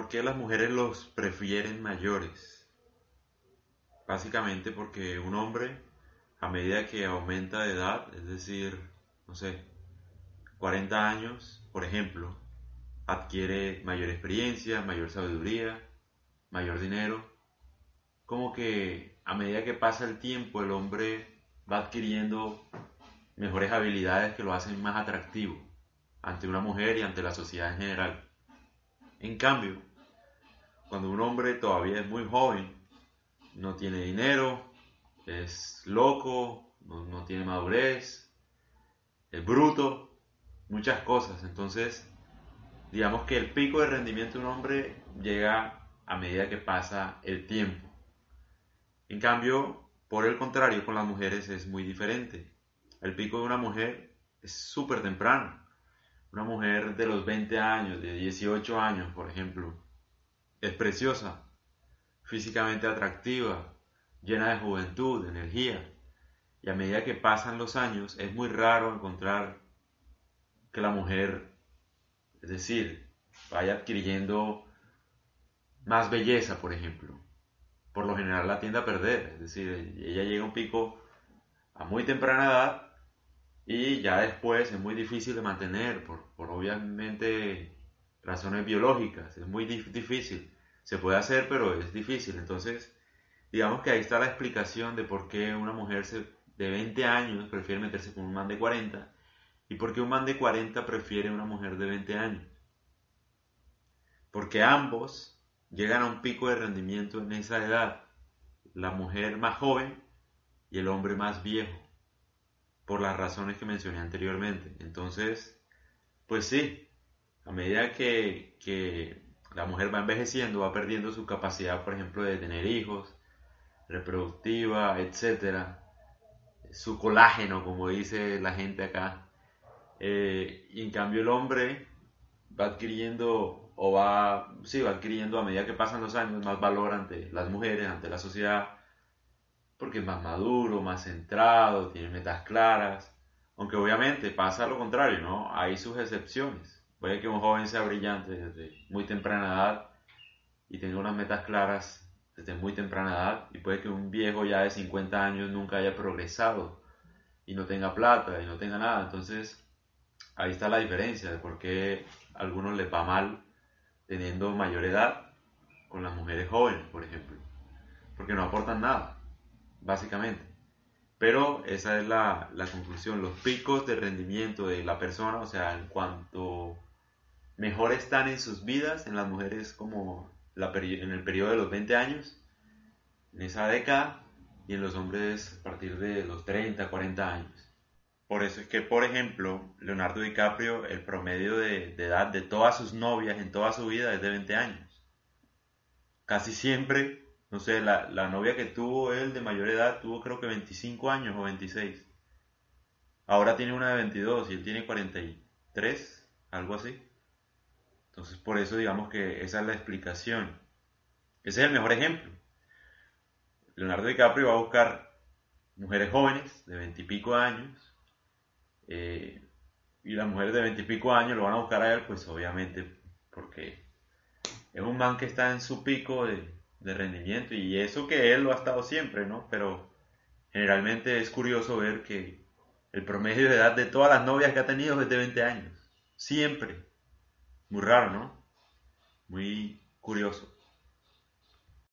¿por qué las mujeres los prefieren mayores? Básicamente porque un hombre, a medida que aumenta de edad, es decir, no sé, 40 años, por ejemplo, adquiere mayor experiencia, mayor sabiduría, mayor dinero, como que a medida que pasa el tiempo el hombre va adquiriendo mejores habilidades que lo hacen más atractivo ante una mujer y ante la sociedad en general. En cambio, cuando un hombre todavía es muy joven, no tiene dinero, es loco, no, tiene madurez, es bruto, muchas cosas. Entonces, digamos que el pico de rendimiento de un hombre llega a medida que pasa el tiempo. En cambio, por el contrario, con las mujeres es muy diferente. El pico de una mujer es súper temprano. Una mujer de los 20 años, de 18 años, por ejemplo, es preciosa, físicamente atractiva, llena de juventud, de energía. Y a medida que pasan los años, es muy raro encontrar que la mujer, es decir, vaya adquiriendo más belleza, por ejemplo. Por lo general la tiende a perder, es decir, ella llega a un pico a muy temprana edad y ya después es muy difícil de mantener por, por obviamente razones biológicas, es muy difícil. Se puede hacer, pero es difícil. Entonces, digamos que ahí está la explicación de por qué una mujer de 20 años prefiere meterse con un man de 40 y por qué un man de 40 prefiere una mujer de 20 años. Porque ambos llegan a un pico de rendimiento en esa edad. La mujer más joven y el hombre más viejo por las razones que mencioné anteriormente. Entonces, pues sí, a medida que, la mujer va envejeciendo, va perdiendo su capacidad, por ejemplo, de tener hijos, reproductiva, etcétera, su colágeno, como dice la gente acá. Eh, y en cambio el hombre va adquiriendo o va, sí, va adquiriendo a medida que pasan los años más valor ante las mujeres, ante la sociedad, porque es más maduro, más centrado, tiene metas claras. Aunque obviamente pasa lo contrario, ¿no? Hay sus excepciones. Puede que un joven sea brillante desde muy temprana edad y tenga unas metas claras desde muy temprana edad y puede que un viejo ya de 50 años nunca haya progresado y no tenga plata y no tenga nada. Entonces, ahí está la diferencia de por qué a algunos les va mal teniendo mayor edad con las mujeres jóvenes, por ejemplo. Porque no aportan nada básicamente. Pero esa es la, conclusión, los picos de rendimiento de la persona, o sea, en cuanto mejor están en sus vidas, en las mujeres como la en el periodo de los 20 años, en esa década, y en los hombres a partir de los 30, 40 años. Por eso es que, por ejemplo, Leonardo DiCaprio, el promedio de, de edad de todas sus novias en toda su vida es de 20 años. Casi siempre no sé, la, novia que tuvo él de mayor edad tuvo creo que 25 años o 26. Ahora tiene una de 22 y él tiene 43, algo así. Entonces por eso digamos que esa es la explicación. Ese es el mejor ejemplo. Leonardo DiCaprio va a buscar mujeres jóvenes de 20 y pico años. Eh, y las mujeres de 20 y pico años lo van a buscar a él, pues obviamente porque es un man que está en su pico de, de rendimiento y eso que él lo ha estado siempre, ¿no? Pero generalmente es curioso ver que el promedio de edad de todas las novias que ha tenido es de 20 años. Siempre. Muy raro, ¿no? Muy curioso.